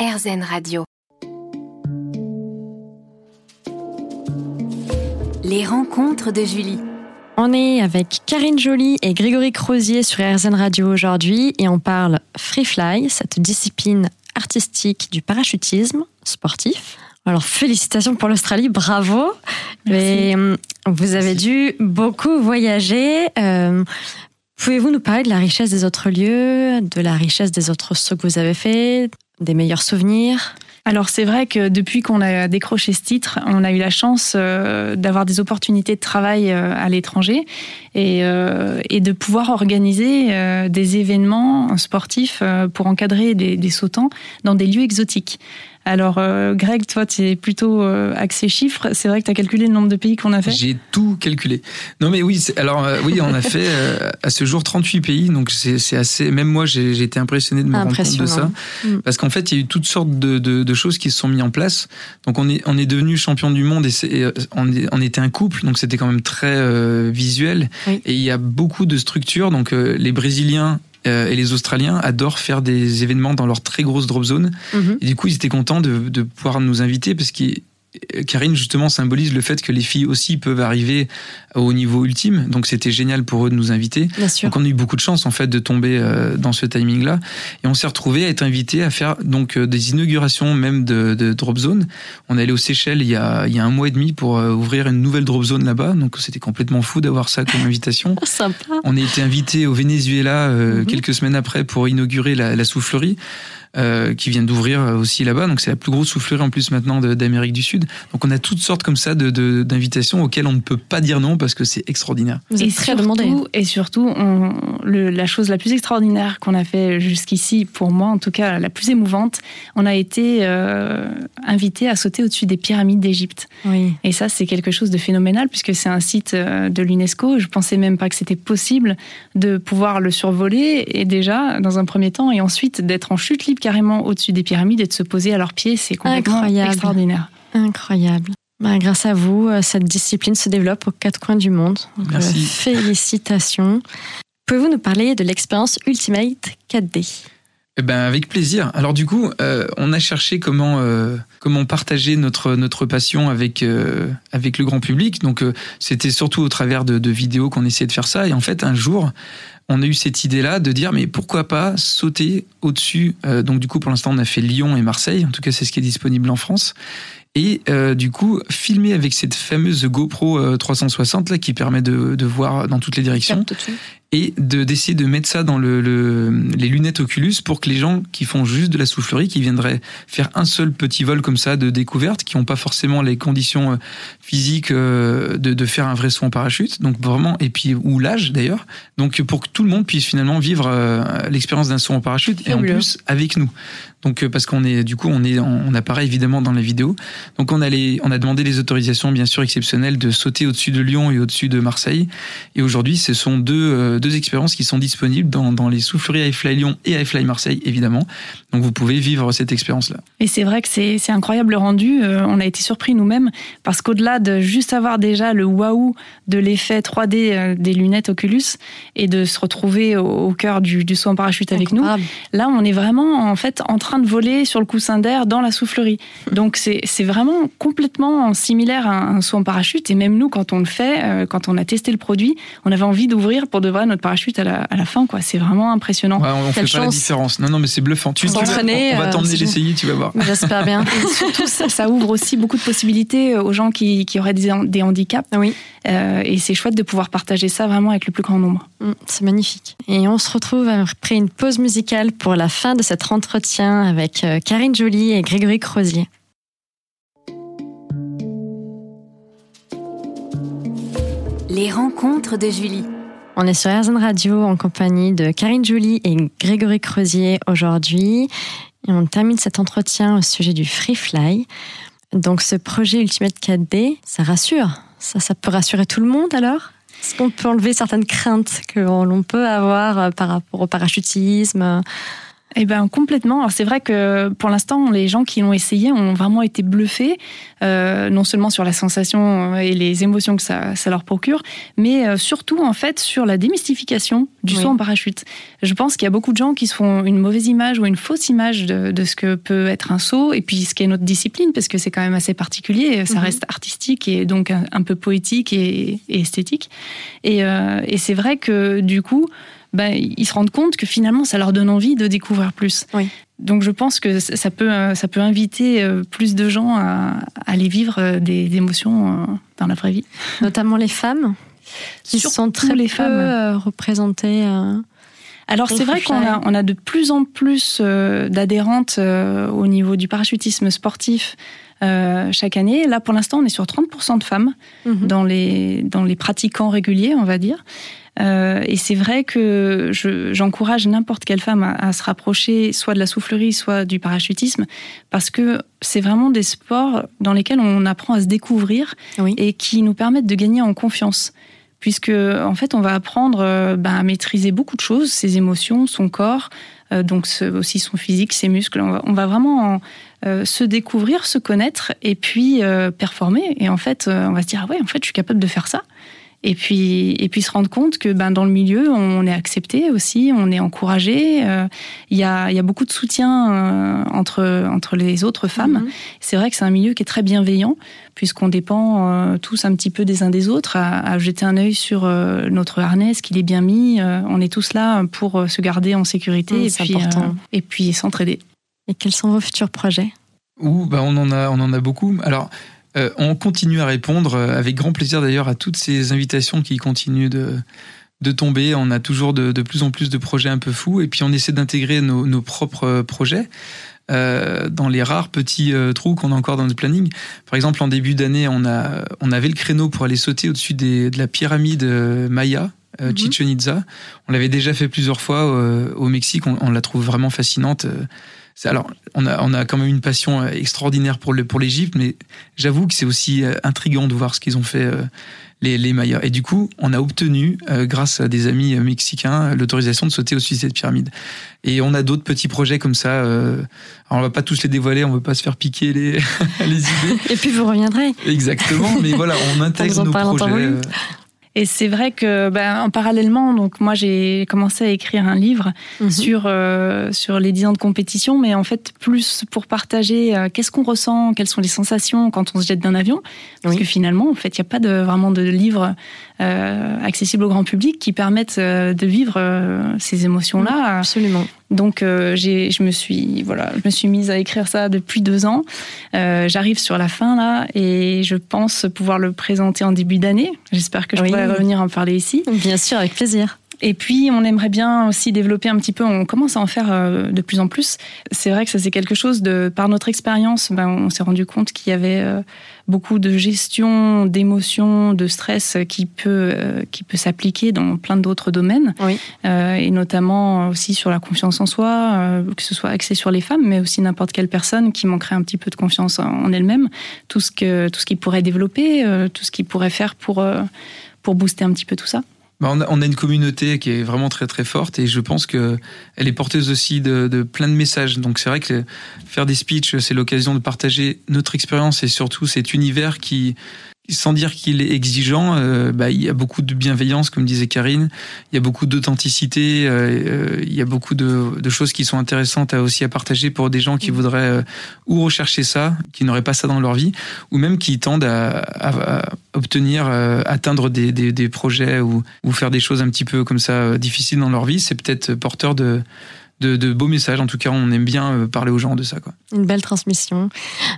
RZN Radio. Les rencontres de Julie. On est avec Karine Joly et Grégory Crozier sur RZN Radio aujourd'hui et on parle free fly, cette discipline artistique du parachutisme sportif. Alors félicitations pour l'Australie, bravo. Mais, euh, vous avez dû beaucoup voyager. Euh, Pouvez-vous nous parler de la richesse des autres lieux, de la richesse des autres sauts que vous avez fait, des meilleurs souvenirs? Alors c'est vrai que depuis qu'on a décroché ce titre, on a eu la chance euh, d'avoir des opportunités de travail euh, à l'étranger et, euh, et, de pouvoir organiser des événements sportifs pour encadrer des, des sautants dans des lieux exotiques. Alors, euh, Greg, toi, tu es plutôt euh, axé chiffres. C'est vrai que tu as calculé le nombre de pays qu'on a fait? J'ai tout calculé. Non, mais oui, alors, euh, oui, on a fait à ce jour 38 pays. Donc, c'est assez. Même moi, j'ai été impressionné de me rendre compte de ça. Parce qu'en fait, il y a eu toutes sortes de, de, de, choses qui se sont mises en place. Donc, on est, on est devenu champion du monde et, on, on, était un couple. Donc, c'était quand même très visuel. Et il y a beaucoup de structures. Donc, les Brésiliens euh, et les Australiens adorent faire des événements dans leur très grosse drop zone. Mhm. Et du coup, ils étaient contents de, de pouvoir nous inviter parce qu'ils Karine justement symbolise le fait que les filles aussi peuvent arriver au niveau ultime. Donc c'était génial pour eux de nous inviter. Donc on a eu beaucoup de chance en fait de tomber euh, dans ce timing-là. Et on s'est retrouvé à être invité à faire donc euh, des inaugurations même de, de, drop zone. On est allé aux Seychelles il y a, il y a un mois et demi pour euh, ouvrir une nouvelle drop zone là-bas. Donc c'était complètement fou d'avoir ça comme invitation. Sympa. On a été invité au Venezuela mhm. quelques semaines après pour inaugurer la, la soufflerie. Euh, qui vient d'ouvrir aussi là-bas. Donc c'est la plus grosse soufflerie en plus maintenant d'Amérique du Sud. Donc on a toutes sortes comme ça de, d'invitations auxquelles on ne peut pas dire non parce que c'est extraordinaire. Vous êtes très demandé. Et surtout, on, le, la chose la plus extraordinaire qu'on a fait jusqu'ici, pour moi en tout cas la plus émouvante, on a été euh, invité à sauter au-dessus des pyramides d'Égypte. Oui. Et ça c'est quelque chose de phénoménal puisque c'est un site euh, de l'UNESCO. Je pensais même pas que c'était possible de pouvoir le survoler et déjà dans un premier temps et ensuite d'être en chute libre carrément au-dessus des pyramides et de se poser à leurs pieds, c'est complètement Incroyable. extraordinaire. Incroyable. Bah, grâce à vous, euh, cette discipline se développe aux quatre coins du monde. Donc, Merci. Euh, félicitations. Pouvez-vous nous parler de l'expérience Ultimate 4D eh ben avec plaisir. Alors du coup, euh, on a cherché comment euh, comment partager notre notre passion avec euh, avec le grand public. Donc c'était surtout au travers de, vidéos qu'on essayait de faire ça. Et en fait, un jour, on a eu cette idée-là de dire mais pourquoi pas sauter au-dessus. Donc du coup, pour l'instant, on a fait Lyon et Marseille. En tout cas, c'est ce qui est disponible en France. Et du coup, filmer avec cette fameuse GoPro 360 là qui permet de, de voir dans toutes les directions et de d'essayer de mettre ça dans le, le, les lunettes Oculus pour que les gens qui font juste de la soufflerie, qui viendraient faire un seul petit vol comme ça de découverte, qui n'ont pas forcément les conditions euh, physiques euh, de, de faire un vrai saut en parachute, donc vraiment et puis ou l'âge d'ailleurs, donc pour que tout le monde puisse finalement vivre euh, l'expérience d'un saut en parachute et en plus avec nous. Donc parce qu'on est du coup on est on apparaît évidemment dans la vidéo. Donc on a les, on a demandé les autorisations bien sûr exceptionnelles de sauter au-dessus de Lyon et au-dessus de Marseille. Et aujourd'hui ce sont deux deux expériences qui sont disponibles dans, dans les souffleries iFly Lyon et iFly Marseille, évidemment. Donc vous pouvez vivre cette expérience-là. Et c'est vrai que c'est incroyable le rendu. Euh, on a été surpris nous-mêmes parce qu'au-delà de juste avoir déjà le waouh de l'effet 3D euh, des lunettes Oculus et de se retrouver au, au cœur du, du saut en parachute avec nous, là on est vraiment en fait en train de voler sur le coussin d'air dans la soufflerie. Donc c'est vraiment complètement similaire à un saut en parachute. Et même nous, quand on le fait, euh, quand on a testé le produit, on avait envie d'ouvrir pour de vrai notre parachute à la, à la fin. quoi. C'est vraiment impressionnant. Ouais, on Quelle fait pas la chance. différence. Non, non, mais c'est bluffant. Tu, tu vas- S'entraîner, on va euh, t'emmener l'essayer, tu vas voir. J'espère bien. Et surtout, ça, ça ouvre aussi beaucoup de possibilités aux gens qui, qui auraient des, des handicaps. Oui, Euh, et c'est chouette de pouvoir partager ça vraiment avec le plus grand nombre. Mm, c'est magnifique. Et on se retrouve après une pause musicale pour la fin de cet entretien avec euh, Karine Joly et Grégory Crozier. Les rencontres de Julie. On est sur RZN Radio en compagnie de Karine Joly et Grégory Crozier aujourd'hui. Et on termine cet entretien au sujet du Free Fly. Donc ce projet Ultimate 4D, ça rassure. Ça, ça peut rassurer tout le monde alors? Est-ce qu'on peut enlever certaines craintes que l'on peut avoir euh, par rapport au parachutisme Eh ben complètement. C'est vrai que pour l'instant, les gens qui l'ont essayé ont vraiment été bluffés, euh, non seulement sur la sensation et les émotions que ça, ça leur procure, mais euh, surtout en fait sur la démystification du Oui. saut en parachute. Je pense qu'il y a beaucoup de gens qui se font une mauvaise image ou une fausse image de, de ce que peut être un saut et puis ce qu'est notre discipline, parce que c'est quand même assez particulier. Ça Mhm. reste artistique et donc un, un peu poétique et, et esthétique. Et, euh, et c'est vrai que du coup, ben, ils se rendent compte que finalement, ça leur donne envie de découvrir plus. Oui. Donc je pense que ça peut, euh, ça peut inviter euh, plus de gens à, à aller vivre euh, des, des émotions dans la vraie vie. Notamment les femmes, qui Surtout sont très les peu femmes. représentées. Alors c'est vrai qu'on a, on a de plus en plus euh, d'adhérentes euh, au niveau du parachutisme sportif euh, chaque année. Là pour l'instant on est sur 30% de femmes mhm. dans les, dans les pratiquants réguliers, on va dire. Euh, et c'est vrai que je- j'encourage n'importe quelle femme à, à se rapprocher soit de la soufflerie, soit du parachutisme, parce que c'est vraiment des sports dans lesquels on apprend à se découvrir Oui. et qui nous permettent de gagner en confiance. Puisque, en fait, on va apprendre euh, ben, à maîtriser beaucoup de choses, ses émotions, son corps, euh, donc aussi son physique, ses muscles. On va, vraiment euh, se découvrir, se connaître et puis performer. Et en fait, on va se dire, ah ouais, en fait, je suis capable de faire ça. Et puis, et puis se rendre compte que ben, dans le milieu, on est accepté aussi, on est encouragé. euh, Il y, a, il y a beaucoup de soutien euh, entre, entre les autres femmes. Mhm. C'est vrai que c'est un milieu qui est très bienveillant, puisqu'on dépend euh, tous un petit peu des uns des autres, à, à jeter un œil sur euh, notre harnais, qu'il est bien mis. euh, on est tous là pour se garder en sécurité Mm, et, c'est puis, important. euh, et puis s'entraider. Et quels sont vos futurs projets? Ouh, bah on en a, on en a beaucoup. Alors, euh, on continue à répondre euh, avec grand plaisir d'ailleurs à toutes ces invitations qui continuent de, de tomber. On a toujours de, de plus en plus de projets un peu fous et puis on essaie d'intégrer nos, nos propres euh, projets. euh, dans les rares petits euh, trous qu'on a encore dans notre planning. Par exemple, en début d'année, on, a, on avait le créneau pour aller sauter au-dessus des- de la pyramide Maya, euh, Mhm. Chichen Itza. On l'avait déjà fait plusieurs fois au Mexique. On, on la trouve vraiment fascinante. Alors, on a, on a quand même une passion euh, extraordinaire pour le- pour l'Égypte, mais j'avoue que c'est aussi euh, intriguant de voir ce qu'ils ont fait euh, les, les Mayas. Et du coup, on a obtenu, euh, grâce à des amis mexicains, l'autorisation de sauter au-dessus de cette pyramide. Et on a d'autres petits projets comme ça. euh, alors on va pas tous les dévoiler, on veut pas se faire piquer les, les idées. Et puis vous reviendrez. Exactement, mais voilà, on intègre nos projets. Et c'est vrai que, ben, en parallèlement, donc moi j'ai commencé à écrire un livre Mhm. sur euh, sur les 10 ans de compétition, mais en fait plus pour partager euh, qu'est-ce qu'on ressent, quelles sont les sensations quand on se jette d'un avion, parce Oui. que finalement, en fait, il n'y a pas de, vraiment de livres euh, accessibles au grand public qui permettent euh, de vivre euh, ces émotions-là. Absolument. Donc euh, je me suis voilà, je me suis mise à écrire ça depuis deux ans. Euh, j'arrive sur la fin là et je pense pouvoir le présenter en début d'année. J'espère que je Oui. pourrai revenir en parler ici. Bien sûr, avec plaisir. Et puis, on aimerait bien aussi développer un petit peu, on commence à en faire euh, de plus en plus. C'est vrai que ça, c'est quelque chose de, par notre expérience, ben, on s'est rendu compte qu'il y avait euh, beaucoup de gestion d'émotions, de stress qui peut, euh, qui peut s'appliquer dans plein d'autres domaines. Oui. Euh, et notamment aussi sur la confiance en soi, que ce soit axé sur les femmes, mais aussi n'importe quelle personne qui manquerait un petit peu de confiance en, elle-même. Tout ce que, tout ce qu'il pourrait développer, tout ce qu'il pourrait faire pour, pour booster un petit peu tout ça. Bah, on, a, une communauté qui est vraiment très très forte et je pense que elle est porteuse aussi de, de plein de messages. Donc c'est vrai que faire des speeches, c'est l'occasion de partager notre expérience et surtout cet univers qui, sans dire qu'il est exigeant, euh, bah, il y a beaucoup de bienveillance, comme disait Karine. Il y a beaucoup d'authenticité. euh, euh, il y a beaucoup de, de choses qui sont intéressantes à aussi à partager pour des gens qui voudraient euh, ou rechercher ça, qui n'auraient pas ça dans leur vie, ou même qui tendent à, à- à obtenir, atteindre des, des, des projets ou, ou faire des choses un petit peu comme ça difficiles dans leur vie. C'est peut-être porteur de, de, de beaux messages. En tout cas, on aime bien euh, parler aux gens de ça. Quoi. Une belle transmission.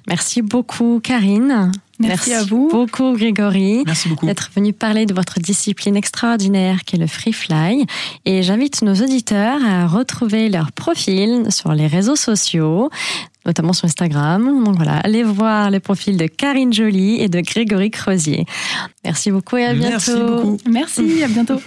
Merci beaucoup, Karine. Merci à vous. beaucoup, Grégory. Merci beaucoup. d'être venu parler de votre discipline extraordinaire qui est le free fly. Et j'invite nos auditeurs à retrouver leur profil sur les réseaux sociaux, notamment sur Instagram. Donc voilà, allez voir les profils de Karine Joly et de Grégory Crozier. Merci beaucoup et à bientôt. Merci beaucoup. Merci, à bientôt.